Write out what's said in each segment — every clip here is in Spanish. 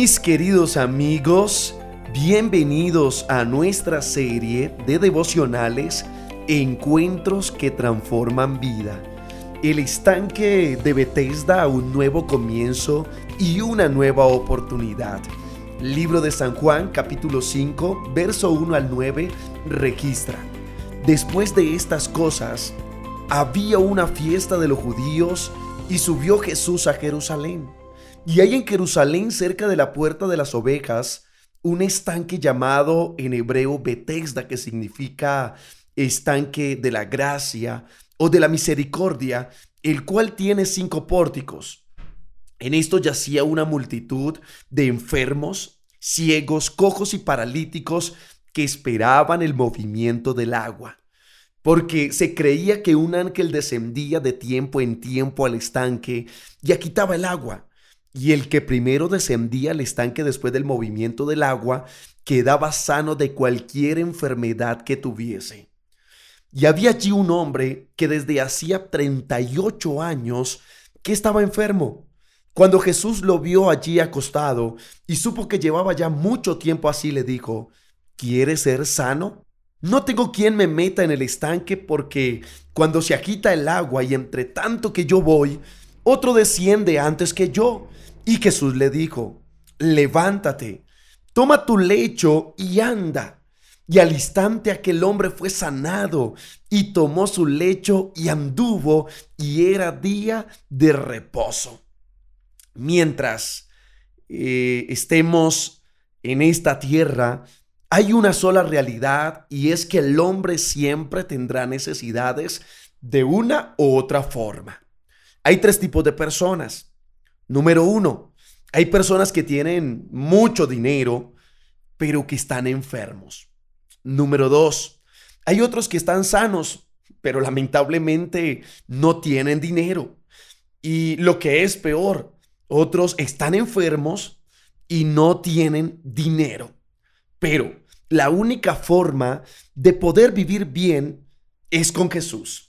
Mis queridos amigos, bienvenidos a nuestra serie de devocionales Encuentros que transforman vida. El estanque de Bethesda un nuevo comienzo y una nueva oportunidad. Libro de San Juan capítulo 5 verso 1 al 9 registra. Después de estas cosas, había una fiesta de los judíos y subió Jesús a Jerusalén. Y hay en Jerusalén, cerca de la puerta de las ovejas, un estanque llamado en hebreo Betesda, que significa estanque de la gracia o de la misericordia, el cual tiene cinco pórticos. En esto yacía una multitud de enfermos, ciegos, cojos y paralíticos que esperaban el movimiento del agua, porque se creía que un ángel descendía de tiempo en tiempo al estanque y quitaba el agua y el que primero descendía al estanque después del movimiento del agua quedaba sano de cualquier enfermedad que tuviese. Y había allí un hombre que desde hacía 38 años que estaba enfermo. Cuando Jesús lo vio allí acostado y supo que llevaba ya mucho tiempo así, le dijo, ¿quieres ser sano? No tengo quien me meta en el estanque porque cuando se agita el agua y entre tanto que yo voy, otro desciende antes que yo. Y Jesús le dijo, levántate, toma tu lecho y anda. Y al instante aquel hombre fue sanado y tomó su lecho y anduvo y era día de reposo. Mientras eh, estemos en esta tierra, hay una sola realidad y es que el hombre siempre tendrá necesidades de una u otra forma. Hay tres tipos de personas. Número uno, hay personas que tienen mucho dinero, pero que están enfermos. Número dos, hay otros que están sanos, pero lamentablemente no tienen dinero. Y lo que es peor, otros están enfermos y no tienen dinero. Pero la única forma de poder vivir bien es con Jesús.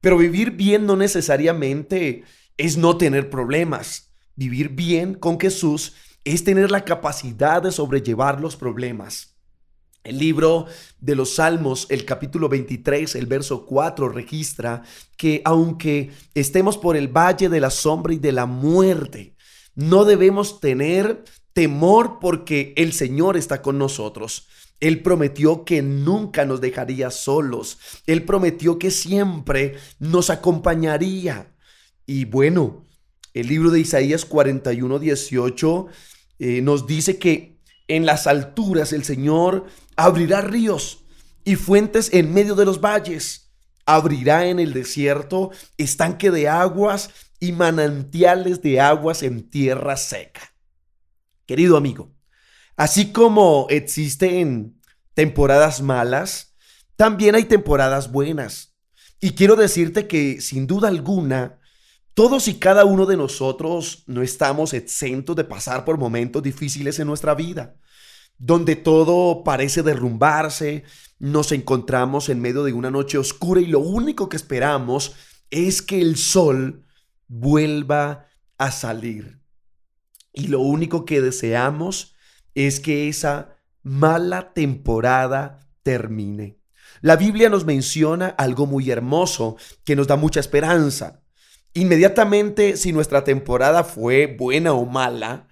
Pero vivir bien no necesariamente es no tener problemas. Vivir bien con Jesús es tener la capacidad de sobrellevar los problemas. El libro de los Salmos, el capítulo 23, el verso 4, registra que aunque estemos por el valle de la sombra y de la muerte, no debemos tener temor porque el Señor está con nosotros. Él prometió que nunca nos dejaría solos. Él prometió que siempre nos acompañaría. Y bueno, el libro de Isaías 41, 18 eh, nos dice que en las alturas el Señor abrirá ríos y fuentes en medio de los valles. Abrirá en el desierto estanque de aguas y manantiales de aguas en tierra seca. Querido amigo, así como existen temporadas malas, también hay temporadas buenas. Y quiero decirte que sin duda alguna, todos y cada uno de nosotros no estamos exentos de pasar por momentos difíciles en nuestra vida, donde todo parece derrumbarse, nos encontramos en medio de una noche oscura y lo único que esperamos es que el sol vuelva a salir. Y lo único que deseamos es que esa mala temporada termine. La Biblia nos menciona algo muy hermoso que nos da mucha esperanza. Inmediatamente, si nuestra temporada fue buena o mala,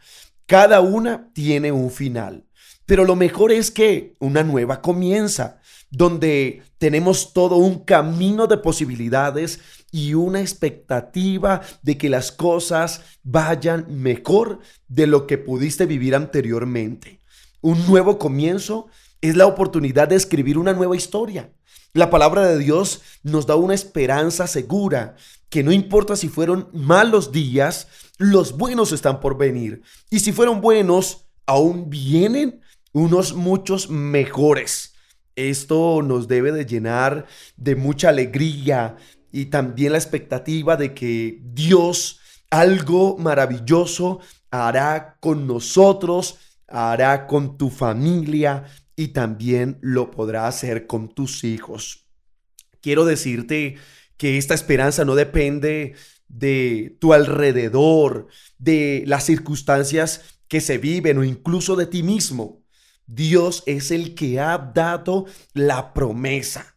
cada una tiene un final. Pero lo mejor es que una nueva comienza, donde tenemos todo un camino de posibilidades y una expectativa de que las cosas vayan mejor de lo que pudiste vivir anteriormente. Un nuevo comienzo es la oportunidad de escribir una nueva historia. La palabra de Dios nos da una esperanza segura que no importa si fueron malos días, los buenos están por venir. Y si fueron buenos, aún vienen unos muchos mejores. Esto nos debe de llenar de mucha alegría y también la expectativa de que Dios algo maravilloso hará con nosotros, hará con tu familia y también lo podrá hacer con tus hijos. Quiero decirte que esta esperanza no depende de tu alrededor, de las circunstancias que se viven o incluso de ti mismo. Dios es el que ha dado la promesa.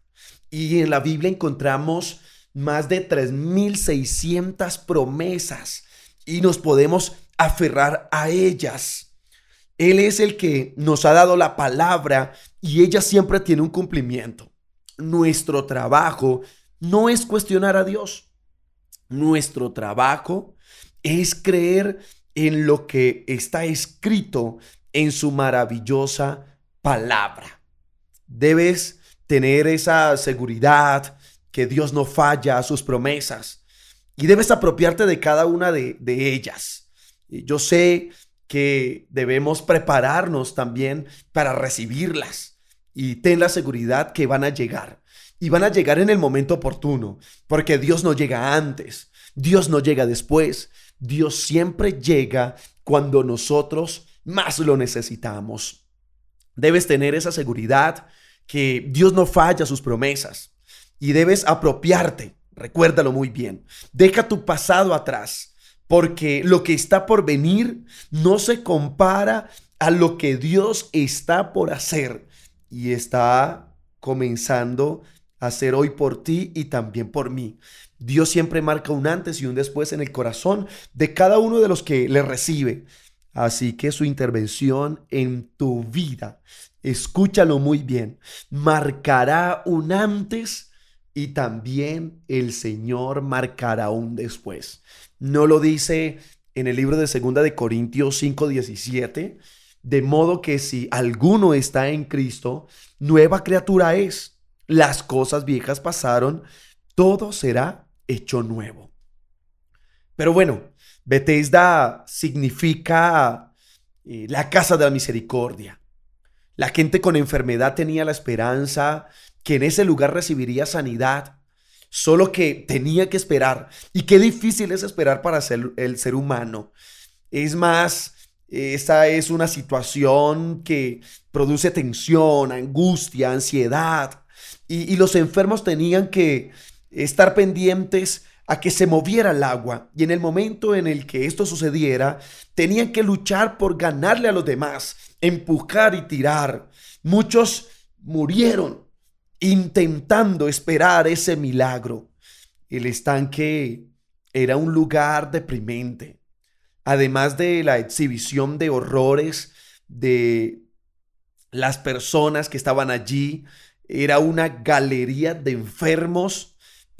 Y en la Biblia encontramos más de 3.600 promesas y nos podemos aferrar a ellas. Él es el que nos ha dado la palabra y ella siempre tiene un cumplimiento. Nuestro trabajo no es cuestionar a Dios. Nuestro trabajo es creer en lo que está escrito en su maravillosa palabra. Debes tener esa seguridad que Dios no falla a sus promesas y debes apropiarte de cada una de, de ellas. Yo sé que debemos prepararnos también para recibirlas y ten la seguridad que van a llegar y van a llegar en el momento oportuno, porque Dios no llega antes, Dios no llega después, Dios siempre llega cuando nosotros más lo necesitamos. Debes tener esa seguridad que Dios no falla sus promesas y debes apropiarte, recuérdalo muy bien. Deja tu pasado atrás, porque lo que está por venir no se compara a lo que Dios está por hacer y está comenzando a hacer hoy por ti y también por mí. Dios siempre marca un antes y un después en el corazón de cada uno de los que le recibe. Así que su intervención en tu vida, escúchalo muy bien, marcará un antes y también el Señor marcará un después. No lo dice en el libro de Segunda de Corintios 5:17, de modo que si alguno está en Cristo, nueva criatura es. Las cosas viejas pasaron, todo será hecho nuevo. Pero bueno, Bethesda significa eh, la casa de la misericordia. La gente con enfermedad tenía la esperanza que en ese lugar recibiría sanidad, solo que tenía que esperar. Y qué difícil es esperar para el ser humano. Es más, esa es una situación que produce tensión, angustia, ansiedad. Y los enfermos tenían que estar pendientes a que se moviera el agua. Y en el momento en el que esto sucediera, tenían que luchar por ganarle a los demás, empujar y tirar. Muchos murieron intentando esperar ese milagro. El estanque era un lugar deprimente. Además de la exhibición de horrores de las personas que estaban allí, era una galería de enfermos,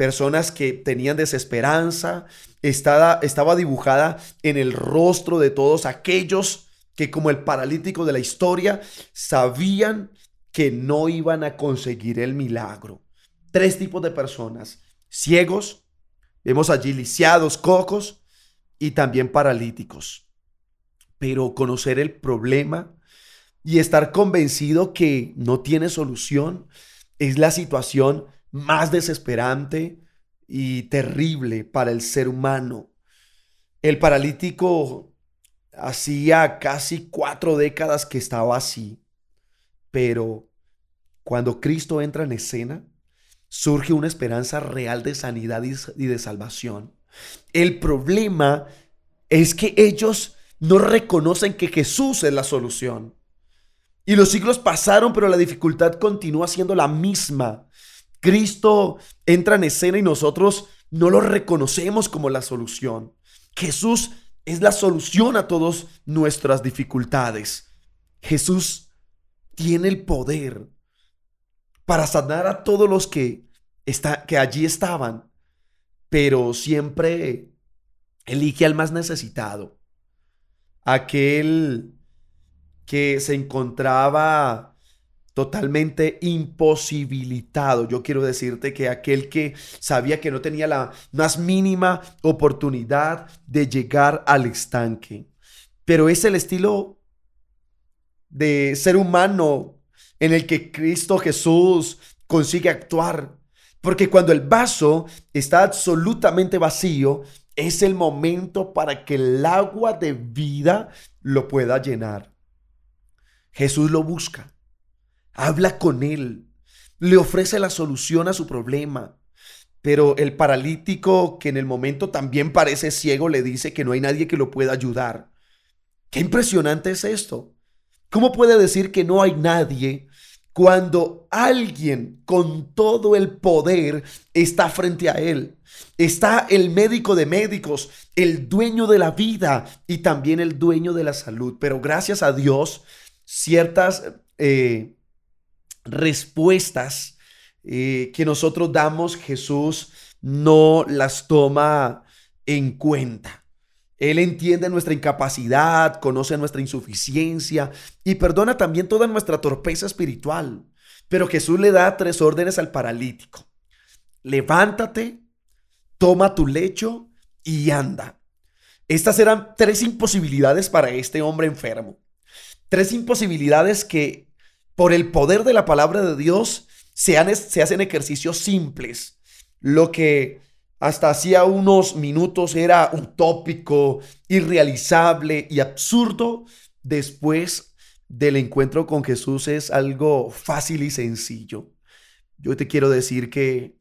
personas que tenían desesperanza. Estaba, estaba dibujada en el rostro de todos aquellos que como el paralítico de la historia sabían que no iban a conseguir el milagro. Tres tipos de personas, ciegos, vemos allí lisiados, cocos y también paralíticos. Pero conocer el problema y estar convencido que no tiene solución es la situación más desesperante y terrible para el ser humano. El paralítico hacía casi cuatro décadas que estaba así. Pero cuando Cristo entra en escena, surge una esperanza real de sanidad y de salvación. El problema es que ellos no reconocen que Jesús es la solución. Y los siglos pasaron, pero la dificultad continúa siendo la misma. Cristo entra en escena y nosotros no lo reconocemos como la solución. Jesús es la solución a todas nuestras dificultades. Jesús tiene el poder para sanar a todos los que, está, que allí estaban, pero siempre elige al más necesitado, aquel que se encontraba totalmente imposibilitado. Yo quiero decirte que aquel que sabía que no tenía la más mínima oportunidad de llegar al estanque. Pero es el estilo de ser humano en el que Cristo Jesús consigue actuar. Porque cuando el vaso está absolutamente vacío, es el momento para que el agua de vida lo pueda llenar. Jesús lo busca, habla con él, le ofrece la solución a su problema. Pero el paralítico, que en el momento también parece ciego, le dice que no hay nadie que lo pueda ayudar. Qué impresionante es esto. ¿Cómo puede decir que no hay nadie cuando alguien con todo el poder está frente a él? Está el médico de médicos, el dueño de la vida y también el dueño de la salud. Pero gracias a Dios, ciertas eh, respuestas eh, que nosotros damos, Jesús no las toma en cuenta. Él entiende nuestra incapacidad, conoce nuestra insuficiencia y perdona también toda nuestra torpeza espiritual. Pero Jesús le da tres órdenes al paralítico. Levántate, toma tu lecho y anda. Estas eran tres imposibilidades para este hombre enfermo. Tres imposibilidades que por el poder de la palabra de Dios se, hacen ejercicios simples. Lo que hasta hacía unos minutos era utópico, irrealizable y absurdo, después del encuentro con Jesús es algo fácil y sencillo. Yo te quiero decir que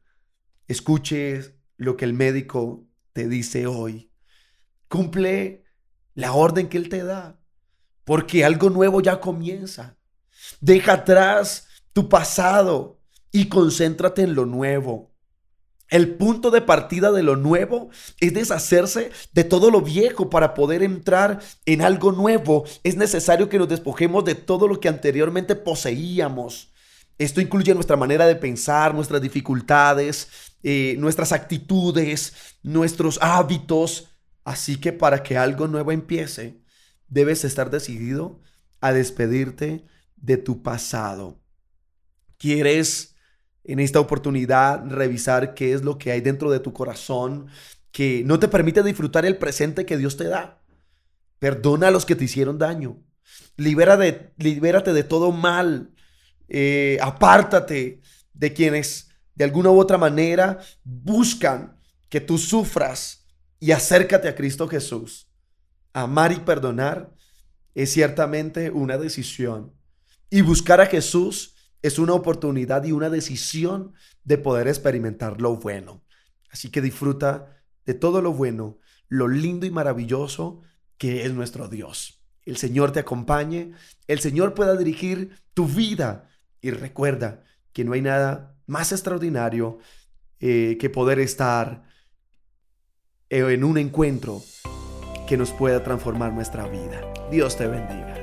escuches lo que el médico te dice hoy. Cumple la orden que él te da, porque algo nuevo ya comienza. Deja atrás tu pasado y concéntrate en lo nuevo. El punto de partida de lo nuevo es deshacerse de todo lo viejo para poder entrar en algo nuevo. Es necesario que nos despojemos de todo lo que anteriormente poseíamos. Esto incluye nuestra manera de pensar, nuestras dificultades, eh, nuestras actitudes, nuestros hábitos. Así que para que algo nuevo empiece, debes estar decidido a despedirte de tu pasado. ¿Quieres en esta oportunidad revisar qué es lo que hay dentro de tu corazón que no te permite disfrutar el presente que Dios te da. Perdona a los que te hicieron daño. Libera de, libérate de todo mal. Eh, apártate de quienes de alguna u otra manera buscan que tú sufras y acércate a Cristo Jesús. Amar y perdonar es ciertamente una decisión. Y buscar a Jesús es una oportunidad y una decisión de poder experimentar lo bueno. Así que disfruta de todo lo bueno, lo lindo y maravilloso que es nuestro Dios. El Señor te acompañe, el Señor pueda dirigir tu vida y recuerda que no hay nada más extraordinario eh, que poder estar eh, en un encuentro que nos pueda transformar nuestra vida. Dios te bendiga.